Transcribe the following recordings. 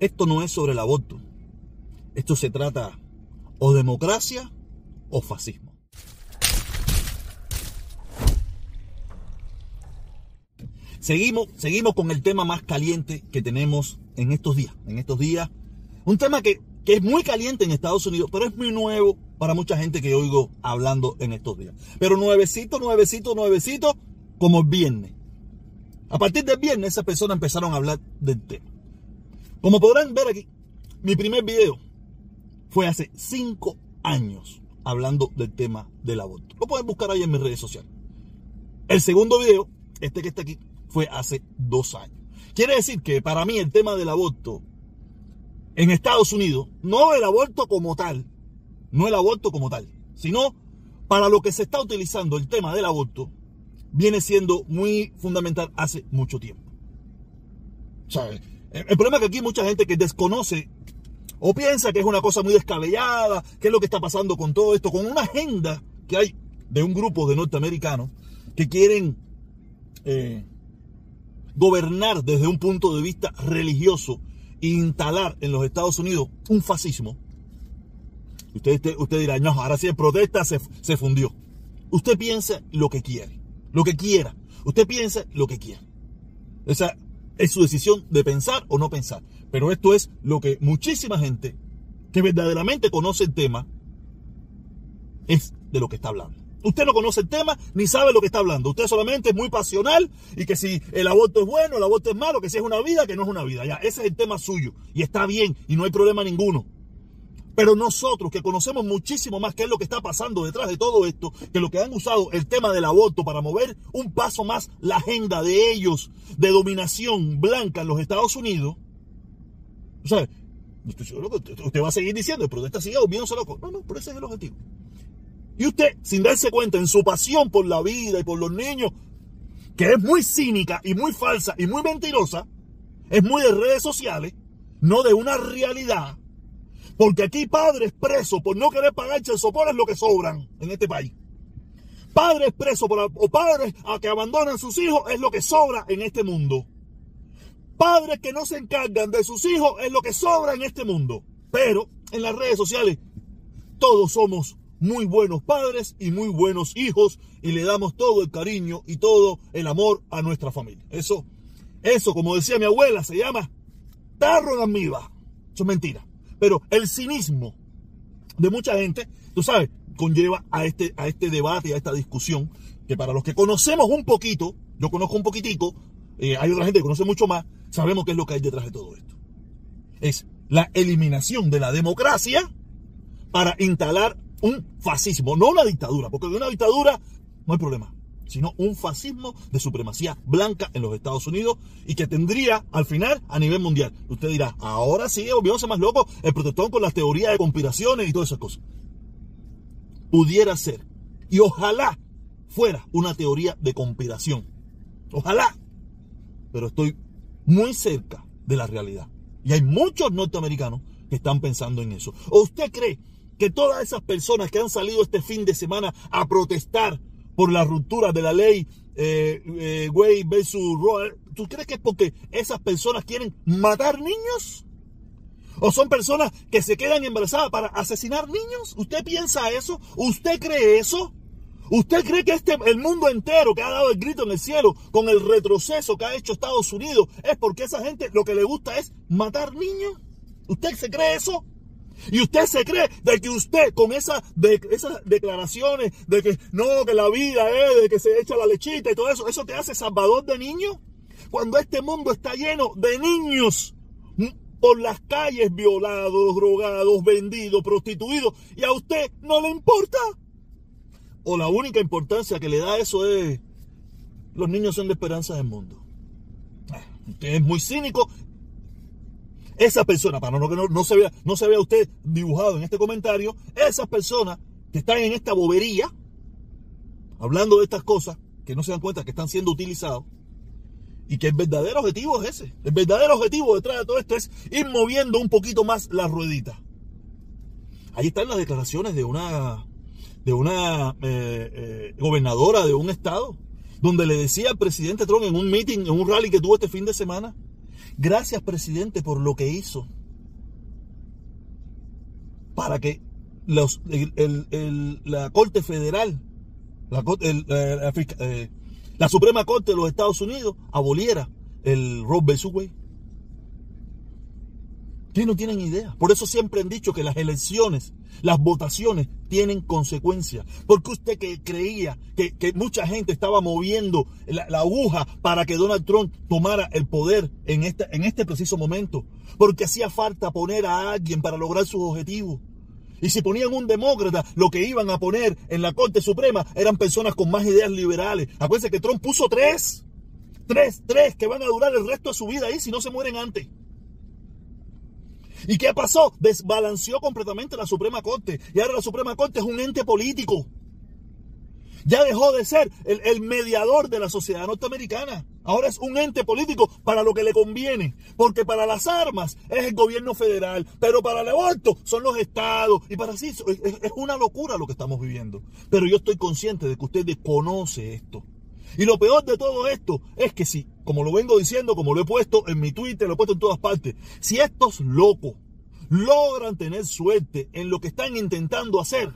esto no es sobre el aborto. Esto se trata o democracia o fascismo. Seguimos, seguimos con el tema más caliente que tenemos en estos días. En estos días, un tema que, que es muy caliente en Estados Unidos, pero es muy nuevo para mucha gente que oigo hablando en estos días. Pero nuevecito, nuevecito, nuevecito, como el viernes. A partir del viernes, esas personas empezaron a hablar del tema. Como podrán ver aquí, mi primer video fue hace cinco años hablando del tema del aborto. Lo pueden buscar ahí en mis redes sociales. El segundo video, este que está aquí, fue hace dos años. Quiere decir que para mí el tema del aborto en Estados Unidos, no el aborto como tal, no el aborto como tal, sino para lo que se está utilizando el tema del aborto, viene siendo muy fundamental hace mucho tiempo. El problema es que aquí hay mucha gente que desconoce o piensa que es una cosa muy descabellada, qué es lo que está pasando con todo esto, con una agenda que hay de un grupo de norteamericanos que quieren eh, gobernar desde un punto de vista religioso e instalar en los Estados Unidos un fascismo. Usted, usted dirá, no, ahora sí en protesta se, se fundió. Usted piensa lo que quiere, lo que quiera. Usted piensa lo que quiera. Esa es su decisión de pensar o no pensar. Pero esto es lo que muchísima gente que verdaderamente conoce el tema es de lo que está hablando. Usted no conoce el tema ni sabe lo que está hablando. Usted solamente es muy pasional y que si el aborto es bueno, el aborto es malo, que si es una vida, que no es una vida. Ya, ese es el tema suyo. Y está bien y no hay problema ninguno. Pero nosotros que conocemos muchísimo más qué es lo que está pasando detrás de todo esto, que lo que han usado el tema del aborto para mover un paso más la agenda de ellos de dominación blanca en los Estados Unidos. O sea, usted va a seguir diciendo, el protesta sigue volviéndose loco. No, no, pero ese es el objetivo. Y usted, sin darse cuenta en su pasión por la vida y por los niños, que es muy cínica y muy falsa y muy mentirosa, es muy de redes sociales, no de una realidad. Porque aquí padres presos por no querer pagar sopor es lo que sobran en este país. Padres presos por, o padres a que abandonan sus hijos es lo que sobra en este mundo. Padres que no se encargan de sus hijos es lo que sobra en este mundo. Pero en las redes sociales todos somos muy buenos padres y muy buenos hijos y le damos todo el cariño y todo el amor a nuestra familia. Eso, eso, como decía mi abuela, se llama tarro de amiba. Eso es mentira. Pero el cinismo de mucha gente, tú sabes, conlleva a este, a este debate, a esta discusión, que para los que conocemos un poquito, yo conozco un poquitico, eh, hay otra gente que conoce mucho más, sabemos qué es lo que hay detrás de todo esto. Es la eliminación de la democracia para instalar un fascismo, no una dictadura, porque de una dictadura no hay problema, sino un fascismo de supremacía blanca en los Estados Unidos y que tendría al final a nivel mundial. Usted dirá, ahora sí, volviéndose más loco el protestón con las teorías de conspiraciones y todas esas cosas. Pudiera ser, y ojalá fuera una teoría de conspiración. Ojalá. Pero estoy muy cerca de la realidad. Y hay muchos norteamericanos que están pensando en eso. ¿O usted cree que todas esas personas que han salido este fin de semana a protestar por la ruptura de la ley eh, eh, Wade versus ¿tú crees que es porque esas personas quieren matar niños? ¿O son personas que se quedan embarazadas para asesinar niños? ¿Usted piensa eso? ¿Usted cree eso? ¿Usted cree que este, el mundo entero que ha dado el grito en el cielo con el retroceso que ha hecho Estados Unidos es porque esa gente lo que le gusta es matar niños? ¿Usted se cree eso? Y usted se cree de que usted con esa, esas declaraciones de que no, que la vida es de que se echa la lechita y todo eso, ¿eso te hace salvador de niños? Cuando este mundo está lleno de niños por las calles violados, drogados, vendidos, prostituidos, y a usted no le importa. O la única importancia que le da eso es, los niños son de esperanza del mundo. Ah, usted es muy cínico esa persona, para no que no, se vea, no se vea usted dibujado en este comentario, esas personas que están en esta bobería, hablando de estas cosas, que no se dan cuenta que están siendo utilizados, y que el verdadero objetivo es ese. El verdadero objetivo detrás de todo esto es ir moviendo un poquito más la ruedita. Ahí están las declaraciones de una, de una eh, eh, gobernadora de un estado, donde le decía al presidente Trump en un meeting, en un rally que tuvo este fin de semana, Gracias, presidente, por lo que hizo. Para que la Corte Federal, la, eh, la, Suprema Corte de los Estados Unidos aboliera el Roe vs. Ustedes no tienen idea. Por eso siempre han dicho que las elecciones, las votaciones tienen consecuencias. Porque usted que creía que, mucha gente estaba moviendo la, aguja para que Donald Trump tomara el poder en este, en este preciso momento. Porque hacía falta poner a alguien para lograr sus objetivos. Y si ponían un demócrata, lo que iban a poner en la Corte Suprema eran personas con más ideas liberales. Acuérdense que Trump puso tres. Tres, tres que van a durar el resto de su vida ahí si no se mueren antes. ¿Y qué pasó? Desbalanceó completamente la Suprema Corte. Y ahora la Suprema Corte es un ente político. Ya dejó de ser el, mediador de la sociedad norteamericana. Ahora es un ente político para lo que le conviene. Porque para las armas es el gobierno federal. Pero para el aborto son los estados. Y para sí, es una locura lo que estamos viviendo. Pero yo estoy consciente de que usted desconoce esto. Y lo peor de todo esto es que si, como lo vengo diciendo, como lo he puesto en mi Twitter, lo he puesto en todas partes, si estos locos logran tener suerte en lo que están intentando hacer,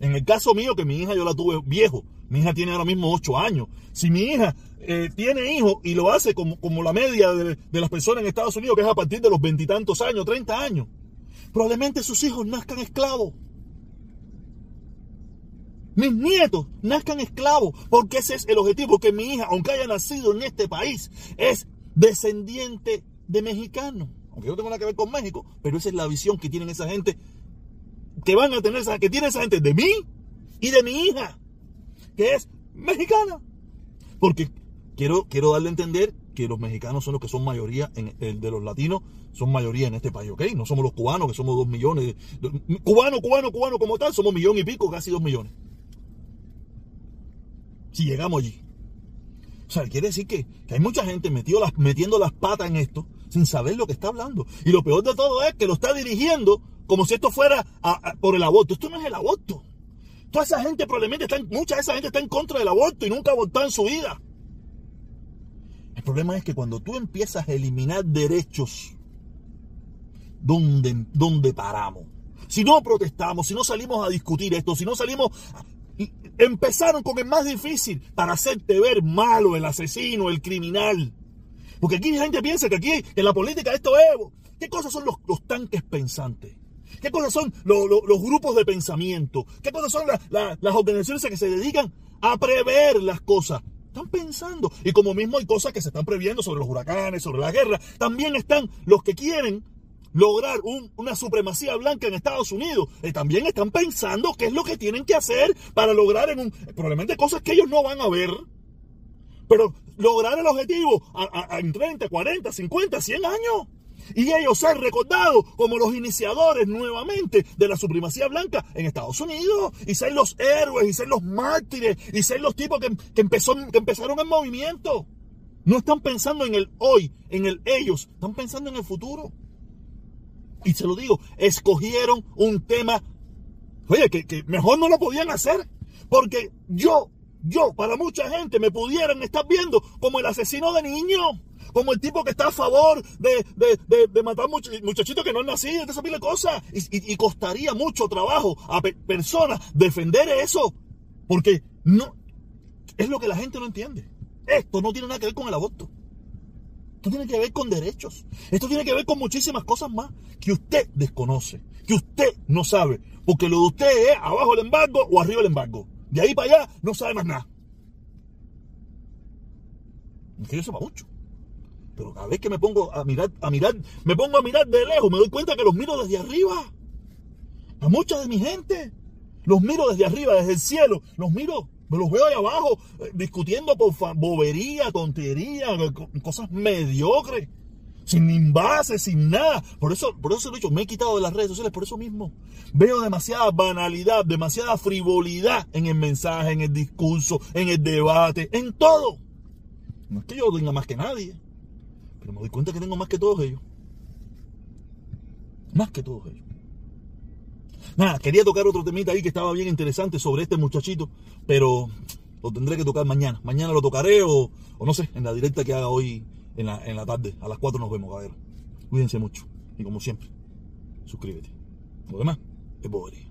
en el caso mío, que mi hija yo la tuve viejo, mi hija tiene ahora mismo 8 años, si mi hija eh, tiene hijos y lo hace como, como la media de, de, las personas en Estados Unidos, que es a partir de los veintitantos años, 30 años, probablemente sus hijos nazcan esclavos mis nietos nazcan esclavos, porque ese es el objetivo, que mi hija, aunque haya nacido en este país, es descendiente de mexicano. Aunque yo no tengo nada que ver con México, pero esa es la visión que tienen esa gente, que van a tener, que tiene esa gente de mí y de mi hija, que es mexicana. Porque quiero, quiero darle a entender que los mexicanos son los que son mayoría, en el de los latinos son mayoría en este país, ¿ok? No somos los cubanos, que somos dos millones. Cubano, cubano, cubano como tal, somos millón y pico, casi dos millones si llegamos allí. O sea, quiere decir que, hay mucha gente las, metiendo las patas en esto sin saber lo que está hablando. Y lo peor de todo es que lo está dirigiendo como si esto fuera por el aborto. Esto no es el aborto. Toda esa gente probablemente está, mucha de esa gente está en contra del aborto y nunca ha en su vida. El problema es que cuando tú empiezas a eliminar derechos, ¿dónde, dónde paramos? Si no protestamos, si no salimos a discutir esto, si no salimos Empezaron con el más difícil para hacerte ver malo, el asesino, el criminal. Porque aquí la gente piensa que aquí en la política esto es... ¿Qué cosas son los, tanques pensantes? ¿Qué cosas son los grupos de pensamiento? ¿Qué cosas son las organizaciones que se dedican a prever las cosas? Están pensando. Y como mismo hay cosas que se están previendo sobre los huracanes, sobre la guerra, también están los que quieren lograr una supremacía blanca en Estados Unidos, y también están pensando qué es lo que tienen que hacer para lograr en un, probablemente cosas que ellos no van a ver, pero lograr el objetivo en 30, 40, 50, 100 años. Y ellos ser recordados como los iniciadores nuevamente de la supremacía blanca en Estados Unidos. Y ser los héroes, y ser los mártires, y ser los tipos que, que, que empezaron el movimiento. No están pensando en el hoy, en el ellos, están pensando en el futuro. Y se lo digo, escogieron un tema, oye, que, mejor no lo podían hacer. Porque yo, yo, para mucha gente me pudieran estar viendo como el asesino de niños como el tipo que está a favor de, de, de, matar muchachitos que no han nacido, de esa pila de cosas. Y, costaría mucho trabajo a personas defender eso. Porque no, es lo que la gente no entiende. Esto no tiene nada que ver con el aborto. Esto tiene que ver con derechos. Esto tiene que ver con muchísimas cosas más que usted desconoce, que usted no sabe. Porque lo de usted es abajo el embargo o arriba el embargo. De ahí para allá no sabe más nada. Que yo sepa mucho. Pero cada vez que me pongo a mirar, a mirar, me pongo a mirar de lejos, me doy cuenta que los miro desde arriba. A mucha de mi gente. Los miro desde arriba, desde el cielo. Los miro los veo ahí abajo eh, discutiendo por bobería, tontería, cosas mediocres. Sin base, sin nada. Por eso, por eso lo he dicho, me he quitado de las redes sociales por eso mismo. Veo demasiada banalidad, demasiada frivolidad en el mensaje, en el discurso, en el debate, en todo. No es que yo tenga más que nadie, pero me doy cuenta que tengo más que todos ellos. Más que todos ellos. Nada, quería tocar otro temita ahí que estaba bien interesante sobre este muchachito, pero lo tendré que tocar mañana. Mañana lo tocaré o, no sé, en la directa que haga hoy en la, en la tarde. A las 4 nos vemos, caballero. Cuídense mucho. Y como siempre, suscríbete. Lo demás es bobería.